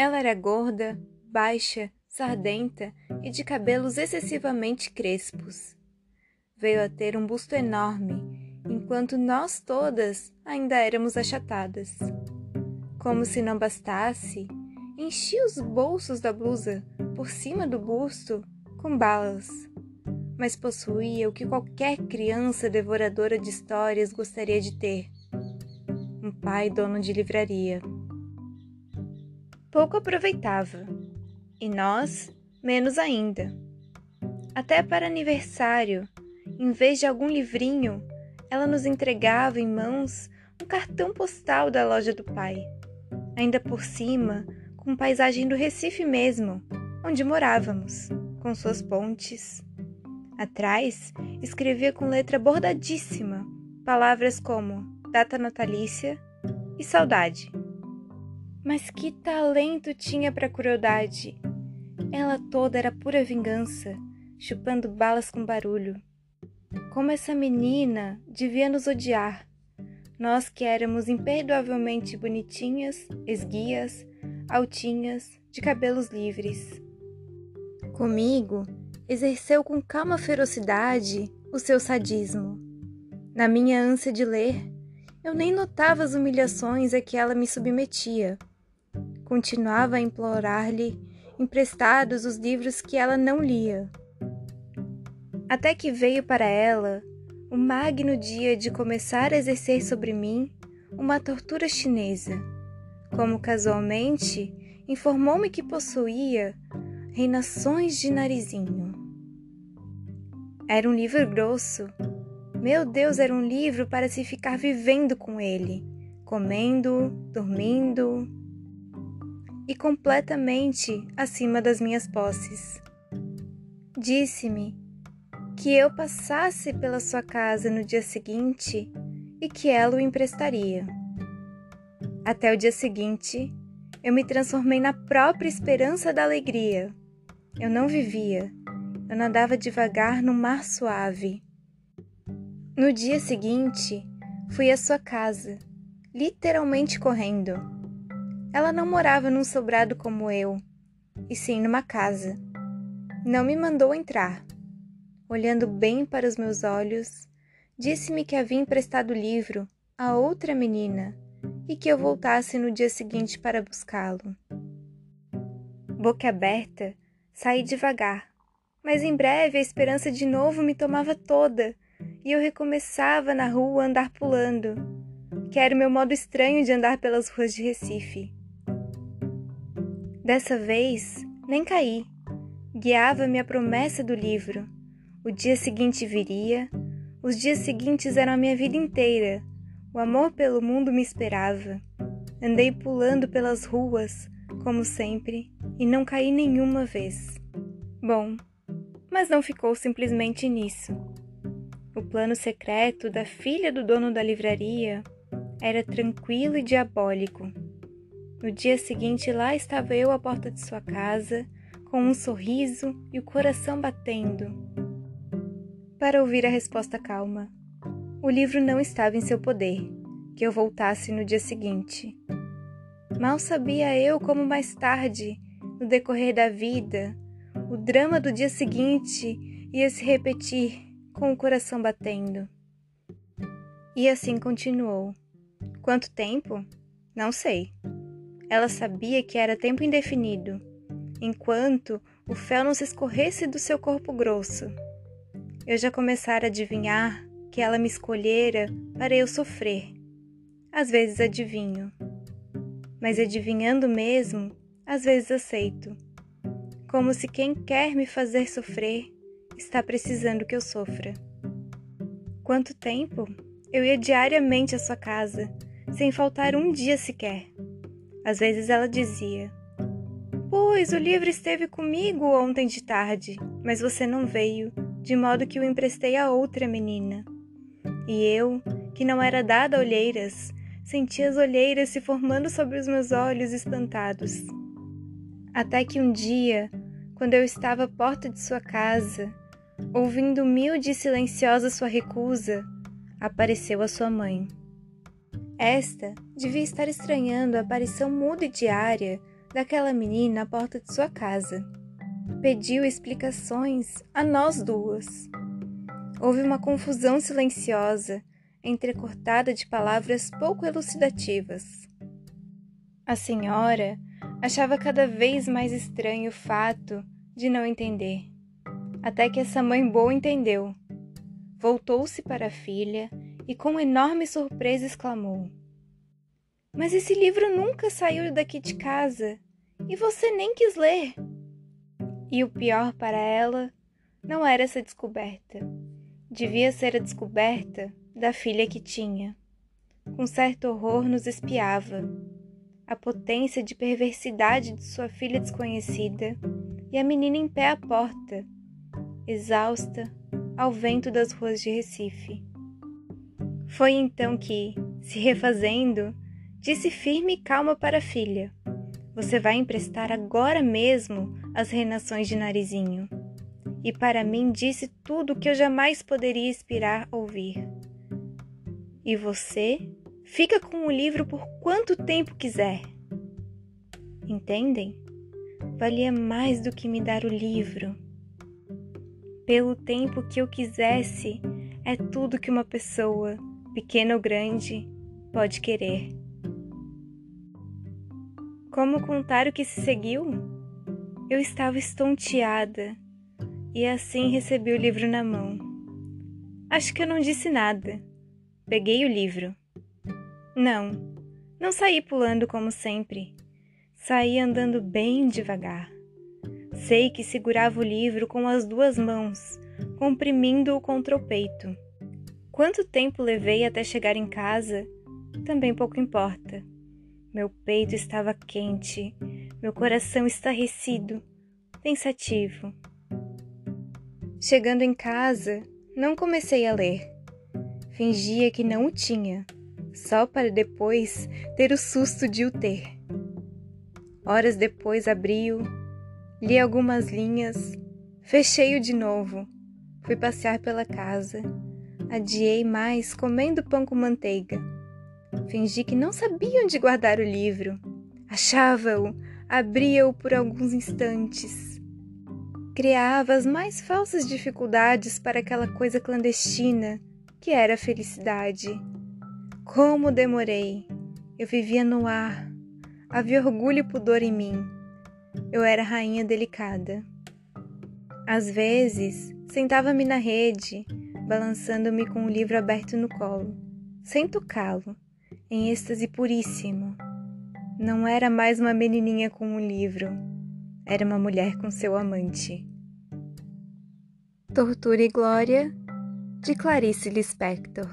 Ela era gorda, baixa, sardenta e de cabelos excessivamente crespos. Veio a ter um busto enorme, enquanto nós todas ainda éramos achatadas. Como se não bastasse, enchia os bolsos da blusa, por cima do busto, com balas. Mas possuía o que qualquer criança devoradora de histórias gostaria de ter: um pai dono de livraria. Pouco aproveitava, e nós menos ainda. Até para aniversário, em vez de algum livrinho, ela nos entregava em mãos um cartão postal da loja do pai ainda por cima com paisagem do Recife mesmo, onde morávamos, com suas pontes. Atrás, escrevia com letra bordadíssima palavras como data natalícia e saudade. Mas que talento tinha para crueldade! Ela toda era pura vingança, chupando balas com barulho. Como essa menina devia nos odiar, nós que éramos imperdoavelmente bonitinhas, esguias, altinhas, de cabelos livres. Comigo, exerceu com calma ferocidade o seu sadismo. Na minha ânsia de ler, eu nem notava as humilhações a que ela me submetia. Continuava a implorar-lhe emprestados os livros que ela não lia. Até que veio para ela o magno dia de começar a exercer sobre mim uma tortura chinesa, como casualmente informou-me que possuía reinações de narizinho. Era um livro grosso. Meu Deus, era um livro para se ficar vivendo com ele, comendo, dormindo e completamente acima das minhas posses. Disse-me que eu passasse pela sua casa no dia seguinte e que ela o emprestaria. Até o dia seguinte, eu me transformei na própria esperança da alegria. Eu não vivia, eu nadava devagar no mar suave. No dia seguinte, fui à sua casa, literalmente correndo. Ela não morava num sobrado como eu, e sim numa casa. Não me mandou entrar olhando bem para os meus olhos, disse-me que havia emprestado o livro a outra menina e que eu voltasse no dia seguinte para buscá-lo. Boca aberta, saí devagar, mas em breve a esperança de novo me tomava toda e eu recomeçava na rua a andar pulando, que era o meu modo estranho de andar pelas ruas de Recife. Dessa vez, nem caí. Guiava-me a promessa do livro o dia seguinte viria, os dias seguintes eram a minha vida inteira. O amor pelo mundo me esperava. Andei pulando pelas ruas, como sempre, e não caí nenhuma vez. Bom, mas não ficou simplesmente nisso. O plano secreto da filha do dono da livraria era tranquilo e diabólico. No dia seguinte, lá estava eu à porta de sua casa, com um sorriso e o coração batendo para ouvir a resposta calma. O livro não estava em seu poder, que eu voltasse no dia seguinte. Mal sabia eu como mais tarde, no decorrer da vida, o drama do dia seguinte ia se repetir com o coração batendo. E assim continuou. Quanto tempo? Não sei. Ela sabia que era tempo indefinido, enquanto o fel não se escorresse do seu corpo grosso. Eu já começara a adivinhar que ela me escolhera para eu sofrer. Às vezes adivinho, mas adivinhando mesmo, às vezes aceito. Como se quem quer me fazer sofrer está precisando que eu sofra. Quanto tempo? Eu ia diariamente à sua casa, sem faltar um dia sequer. Às vezes ela dizia: Pois o livro esteve comigo ontem de tarde, mas você não veio de modo que o emprestei a outra menina. E eu, que não era dada a olheiras, senti as olheiras se formando sobre os meus olhos espantados. Até que um dia, quando eu estava à porta de sua casa, ouvindo humilde e silenciosa sua recusa, apareceu a sua mãe. Esta devia estar estranhando a aparição muda e diária daquela menina à porta de sua casa. Pediu explicações a nós duas. Houve uma confusão silenciosa, entrecortada de palavras pouco elucidativas. A senhora achava cada vez mais estranho o fato de não entender. Até que essa mãe boa entendeu. Voltou-se para a filha e, com enorme surpresa, exclamou: Mas esse livro nunca saiu daqui de casa e você nem quis ler. E o pior para ela não era essa descoberta. Devia ser a descoberta da filha que tinha. Com certo horror nos espiava. A potência de perversidade de sua filha desconhecida e a menina em pé à porta, exausta, ao vento das ruas de Recife. Foi então que, se refazendo, disse firme e calma para a filha: Você vai emprestar agora mesmo as renações de narizinho. E para mim disse tudo o que eu jamais poderia esperar ouvir. E você fica com o livro por quanto tempo quiser. Entendem? Valia mais do que me dar o livro. Pelo tempo que eu quisesse, é tudo que uma pessoa, pequena ou grande, pode querer. Como contar o que se seguiu? Eu estava estonteada e assim recebi o livro na mão. Acho que eu não disse nada. Peguei o livro. Não, não saí pulando como sempre. Saí andando bem devagar. Sei que segurava o livro com as duas mãos, comprimindo-o contra o peito. Quanto tempo levei até chegar em casa, também pouco importa. Meu peito estava quente, meu coração estarrecido, pensativo. Chegando em casa, não comecei a ler fingia que não o tinha, só para depois ter o susto de o ter. Horas depois abri-o, li algumas linhas, fechei-o de novo, fui passear pela casa, adiei mais comendo pão com manteiga. Fingi que não sabia onde guardar o livro. Achava-o, abria-o por alguns instantes. Criava as mais falsas dificuldades para aquela coisa clandestina que era felicidade. Como demorei! Eu vivia no ar. Havia orgulho e pudor em mim. Eu era rainha delicada. Às vezes, sentava-me na rede, balançando-me com o livro aberto no colo, sem tocá-lo, em êxtase puríssimo. Não era mais uma menininha com um livro, era uma mulher com seu amante. Tortura e Glória de Clarice Lispector